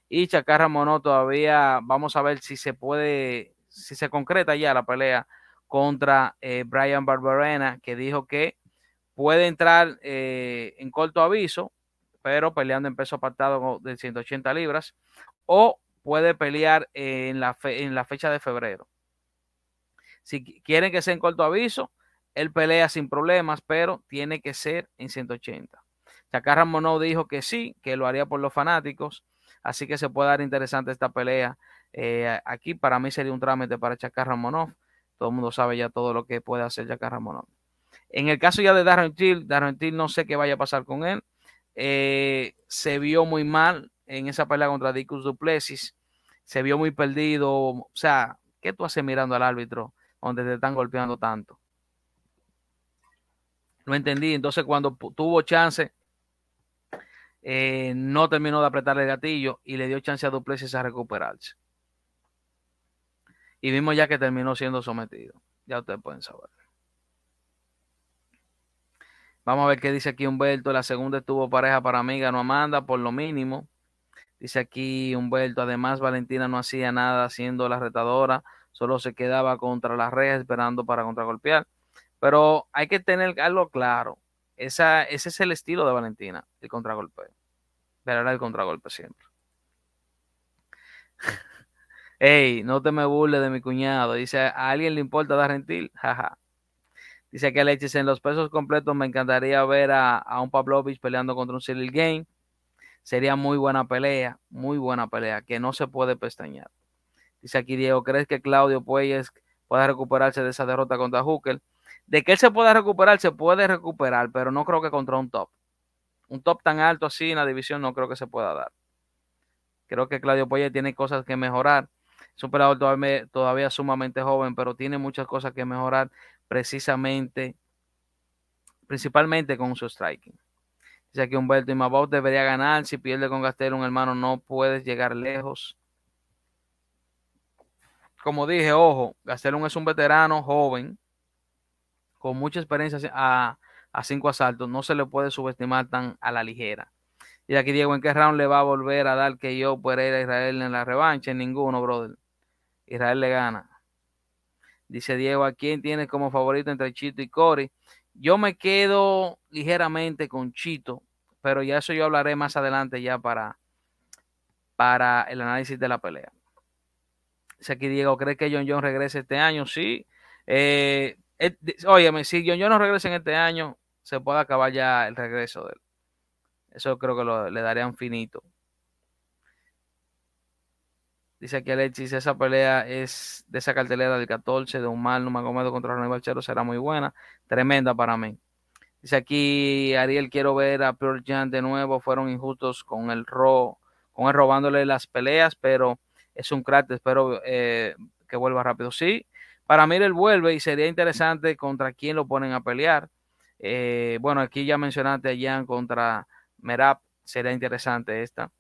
Y Chacarra Mono todavía vamos a ver si se puede, si se concreta ya la pelea contra eh, Brian Barberena, que dijo que puede entrar en corto aviso, pero peleando en peso apartado de 180 libras, o puede pelear en la, fe, en la fecha de febrero. Si quieren que sea en corto aviso, él pelea sin problemas, pero tiene que ser en 180. Chacarra Mono dijo que sí, que lo haría por los fanáticos, así que se puede dar interesante esta pelea. Eh, aquí para mí sería un trámite para Chacarra Monov. Todo el mundo sabe ya todo lo que puede hacer Chacarra. En el caso ya de Darren Till, Darren Till no sé qué vaya a pasar con él. Eh, se vio muy mal en esa pelea contra Dicus Duplessis. Se vio muy perdido. O sea, ¿qué tú haces mirando al árbitro donde te están golpeando tanto? No entendí. Entonces, cuando tuvo chance, eh, no terminó de apretar el gatillo y le dio chance a Duplessis a recuperarse. Y vimos ya que terminó siendo sometido. Ya ustedes pueden saber. Vamos a ver qué dice aquí Humberto. La segunda estuvo pareja para mí, ganó Amanda por lo mínimo. Dice aquí Humberto, además Valentina no hacía nada siendo la retadora, solo se quedaba contra las rejas esperando para contragolpear. Pero hay que tener algo claro. Esa, ese es el estilo de Valentina, el contragolpe. Verá el contragolpe siempre. Ey, no te me burles de mi cuñado. Dice, ¿a alguien le importa dar gentil? Jaja. Dice que Alexis, en los pesos completos me encantaría ver a, a un Pavlovich peleando contra un Cyril Game. Sería muy buena pelea, muy buena pelea, que no se puede pestañear. Dice aquí Diego, ¿crees que Claudio Puelles pueda recuperarse de esa derrota contra Hooker? De que él se pueda recuperar, se puede recuperar, pero no creo que contra un top. Un top tan alto así en la división no creo que se pueda dar. Creo que Claudio Puelles tiene cosas que mejorar. Es un peleador todavía sumamente joven, pero tiene muchas cosas que mejorar precisamente, principalmente con su striking. Dice que Humberto Imabot debería ganar. Si pierde con Gastelum, hermano, no puedes llegar lejos. Como dije, ojo, Gastelum es un veterano joven con mucha experiencia a, a cinco asaltos. No se le puede subestimar tan a la ligera. Y aquí Diego, ¿en qué round le va a volver a dar que yo Pereira a Israel en la revancha? En ninguno, brother. Israel le gana. Dice Diego, ¿a quién tienes como favorito entre Chito y Cory? Yo me quedo ligeramente con Chito, pero ya eso yo hablaré más adelante ya para, para el análisis de la pelea. Dice aquí Diego, ¿cree que John John regrese este año? Sí. Eh, óyeme, si John John no regresa en este año, se puede acabar ya el regreso de él. Eso creo que lo, le daría un finito. Dice aquí Alexis, esa pelea es de esa cartelera del 14 de un mal Numagomedo contra Ronnie Balchero será muy buena, tremenda para mí. Dice aquí Ariel, quiero ver a Pearl Jan de nuevo, fueron injustos con el ro, con él robándole las peleas, pero es un crack, espero eh, que vuelva rápido. Sí, Para mí él vuelve y sería interesante contra quién lo ponen a pelear. Eh, bueno, aquí ya mencionaste a Jan contra Merab, sería interesante esta.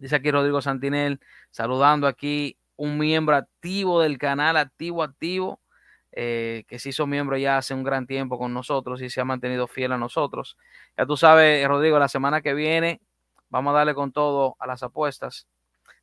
Dice aquí Rodrigo Santinel, saludando aquí un miembro activo del canal, activo, activo, eh, que se hizo miembro ya hace un gran tiempo con nosotros y se ha mantenido fiel a nosotros. Ya tú sabes, Rodrigo, la semana que viene vamos a darle con todo a las apuestas.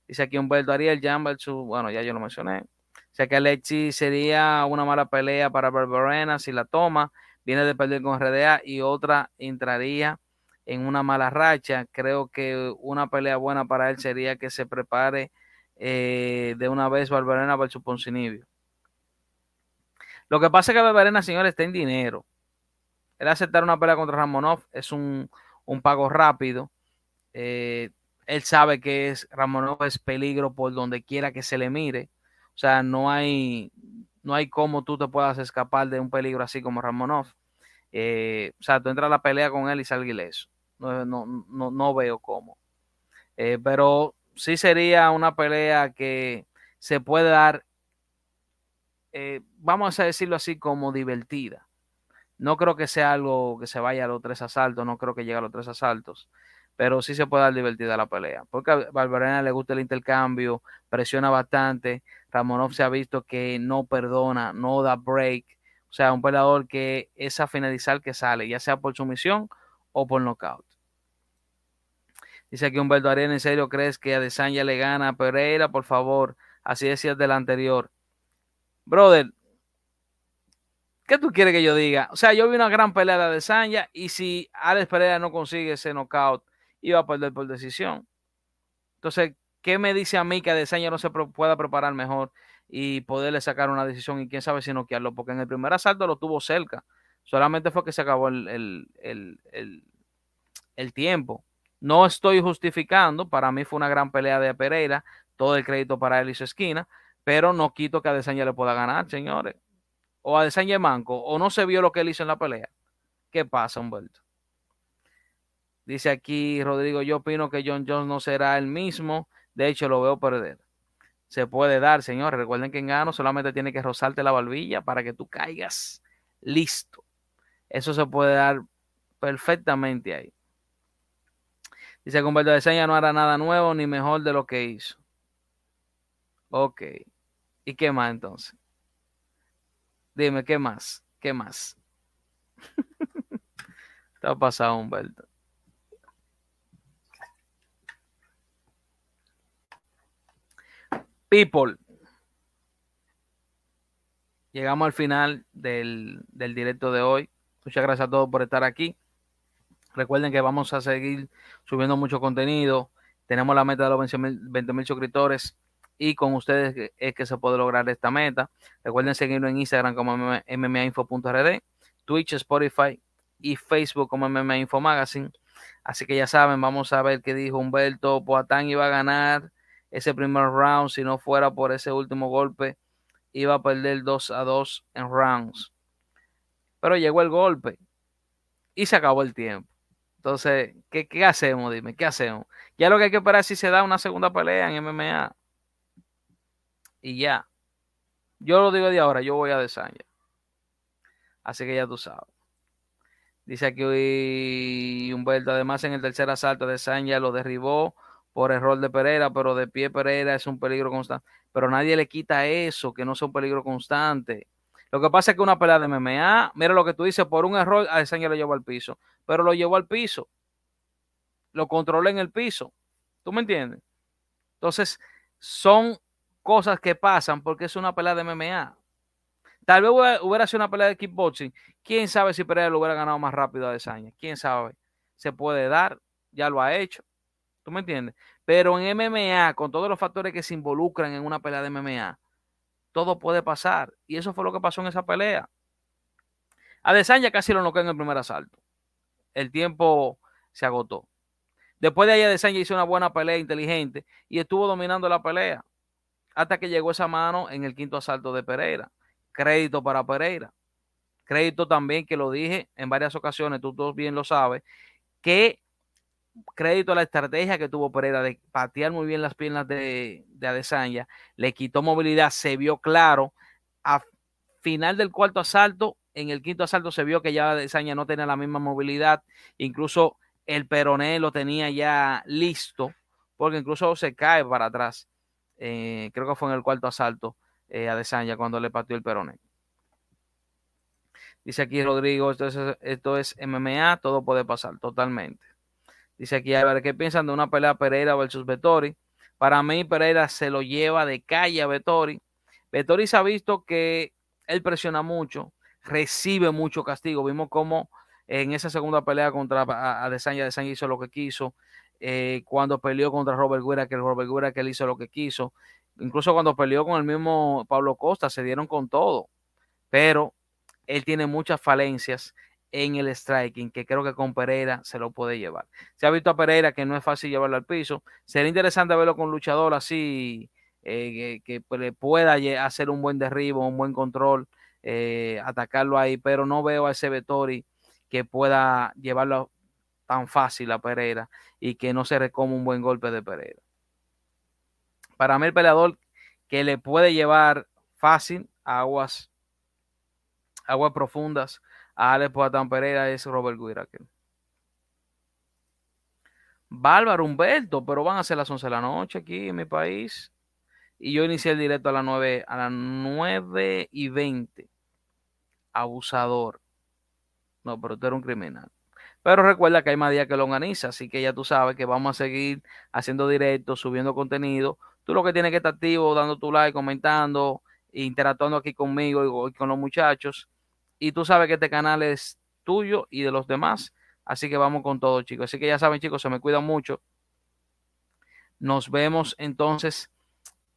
Dice aquí Humberto Ariel, su bueno, ya yo lo mencioné. Dice que Alexi sería una mala pelea para Barbarena si la toma. Viene de perder con RDA y otra entraría en una mala racha. Creo que una pelea buena para él sería que se prepare eh, de una vez Barbarena versus Poncinibio. Lo que pasa es que Barbarena, señores, está en dinero. Él aceptar una pelea contra Ramonov es un, pago rápido. Eh, él sabe que es Ramonov es peligro por donde quiera que se le mire. O sea, no hay, no hay cómo tú te puedas escapar de un peligro así como Ramonov. Eh, o sea, tú entras a la pelea con él y salgas ileso. No, no, no, no veo cómo. Eh, pero sí sería una pelea que se puede dar, eh, vamos a decirlo así, como divertida. No creo que sea algo que se vaya a los tres asaltos, no creo que llegue a los tres asaltos, pero sí se puede dar divertida la pelea. Porque a Barberena le gusta el intercambio, presiona bastante. Ramonov se ha visto que no perdona, no da break. O sea, un peleador que es a finalizar que sale, ya sea por sumisión o por knockout. Dice aquí Humberto Arena, ¿en serio crees que Adesanya le gana a Pereira? Por favor, así decías del anterior. Brother, ¿qué tú quieres que yo diga? O sea, yo vi una gran pelea de Adesanya y si Alex Pereira no consigue ese knockout, iba a perder por decisión. Entonces, ¿qué me dice a mí que Adesanya no se pueda preparar mejor y poderle sacar una decisión y quién sabe si noquearlo? Porque en el primer asalto lo tuvo cerca. Solamente fue que se acabó el, el tiempo. No estoy justificando, para mí fue una gran pelea de Pereira, todo el crédito para él y su esquina, pero no quito que a Adesanya le pueda ganar, señores. O Adesanya manco, o no se vio lo que él hizo en la pelea. ¿Qué pasa, Humberto? Dice aquí Rodrigo, yo opino que John Jones no será el mismo, de hecho lo veo perder. Se puede dar, señores. Recuerden que en gano solamente tiene que rozarte la barbilla para que tú caigas listo. Eso se puede dar perfectamente ahí. Dice que Humberto de no hará nada nuevo ni mejor de lo que hizo. Ok. ¿Y qué más entonces? Dime, ¿qué más? ¿Qué más? Está pasado, Humberto. People. Llegamos al final del, del directo de hoy. Muchas gracias a todos por estar aquí. Recuerden que vamos a seguir subiendo mucho contenido. Tenemos la meta de los 20 mil suscriptores y con ustedes es que se puede lograr esta meta. Recuerden seguirnos en Instagram como mmainfo.rd, Twitch, Spotify y Facebook como MMA Info Magazine. Así que ya saben, vamos a ver qué dijo Humberto. Poatán iba a ganar ese primer round. Si no fuera por ese último golpe, iba a perder 2 a 2 en rounds. Pero llegó el golpe y se acabó el tiempo. Entonces, ¿qué, hacemos? Dime, ¿qué hacemos? Ya lo que hay que esperar es si se da una segunda pelea en MMA. Y ya. Yo lo digo de ahora, yo voy a Desanya. Así que ya tú sabes. Dice aquí Humberto, además en el tercer asalto de Sanya lo derribó por error de Pereira, pero de pie Pereira es un peligro constante. Pero nadie le quita eso, que no es un peligro constante. Lo que pasa es que una pelea de MMA, mira lo que tú dices, por un error, a Desanya lo llevó al piso pero lo llevó al piso. Lo controló en el piso. ¿Tú me entiendes? Entonces, son cosas que pasan porque es una pelea de MMA. Tal vez hubiera sido una pelea de kickboxing. ¿Quién sabe si Pereira lo hubiera ganado más rápido a Desaña? ¿Quién sabe? Se puede dar, ya lo ha hecho. ¿Tú me entiendes? Pero en MMA, con todos los factores que se involucran en una pelea de MMA, todo puede pasar. Y eso fue lo que pasó en esa pelea. A Desaña casi lo noqueó en el primer asalto el tiempo se agotó. Después de ahí, Adesanya hizo una buena pelea inteligente y estuvo dominando la pelea hasta que llegó esa mano en el quinto asalto de Pereira. Crédito para Pereira. Crédito también, que lo dije en varias ocasiones, tú todos bien lo sabes, que crédito a la estrategia que tuvo Pereira de patear muy bien las piernas de, de Adesanya, le quitó movilidad, se vio claro, a final del cuarto asalto, en el quinto asalto se vio que ya Desaña no tenía la misma movilidad, incluso el peroné lo tenía ya listo, porque incluso se cae para atrás. Eh, creo que fue en el cuarto asalto eh, a Desaña cuando le partió el peroné. Dice aquí Rodrigo, esto es, esto es MMA, todo puede pasar totalmente. Dice aquí, a ¿qué piensan de una pelea Pereira versus Vettori? Para mí, Pereira se lo lleva de calle a Vettori. Vettori se ha visto que él presiona mucho, recibe mucho castigo. Vimos cómo en esa segunda pelea contra Adesanya, Adesanya hizo lo que quiso. Eh, cuando peleó contra Robert Guerra, que Robert Guerra que él hizo lo que quiso. Incluso cuando peleó con el mismo Pablo Costa, se dieron con todo. Pero él tiene muchas falencias en el striking, que creo que con Pereira se lo puede llevar. Se ha visto a Pereira que no es fácil llevarlo al piso. Sería interesante verlo con luchador así, eh, que, le pueda hacer un buen derribo, un buen control, eh, atacarlo ahí, pero no veo a ese Vettori que pueda llevarlo tan fácil a Pereira y que no se recome un buen golpe de Pereira. Para mí el peleador que le puede llevar fácil aguas, aguas profundas Alex Poatán Pereira es Robert Guiraquel. Bárbaro Humberto, pero van a ser las 11 de la noche aquí en mi país. Y yo inicié el directo a las 9, a las 9 y 20. Abusador. No, pero tú eres un criminal. Pero recuerda que hay más días que lo organiza, así que ya tú sabes que vamos a seguir haciendo directos, subiendo contenido. Tú lo que tienes que estar activo, dando tu like, comentando, interactuando aquí conmigo y con los muchachos. Y tú sabes que este canal es tuyo y de los demás. Así que vamos con todo, chicos. Así que ya saben, chicos, se me cuidan mucho. Nos vemos entonces.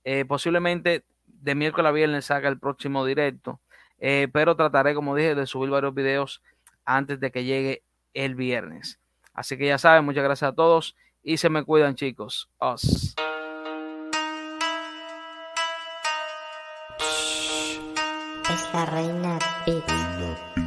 Eh, posiblemente de miércoles a viernes haga el próximo directo. Eh, pero trataré, como dije, de subir varios videos antes de que llegue el viernes. Así que ya saben, muchas gracias a todos y se me cuidan chicos. Os. La reina Beats.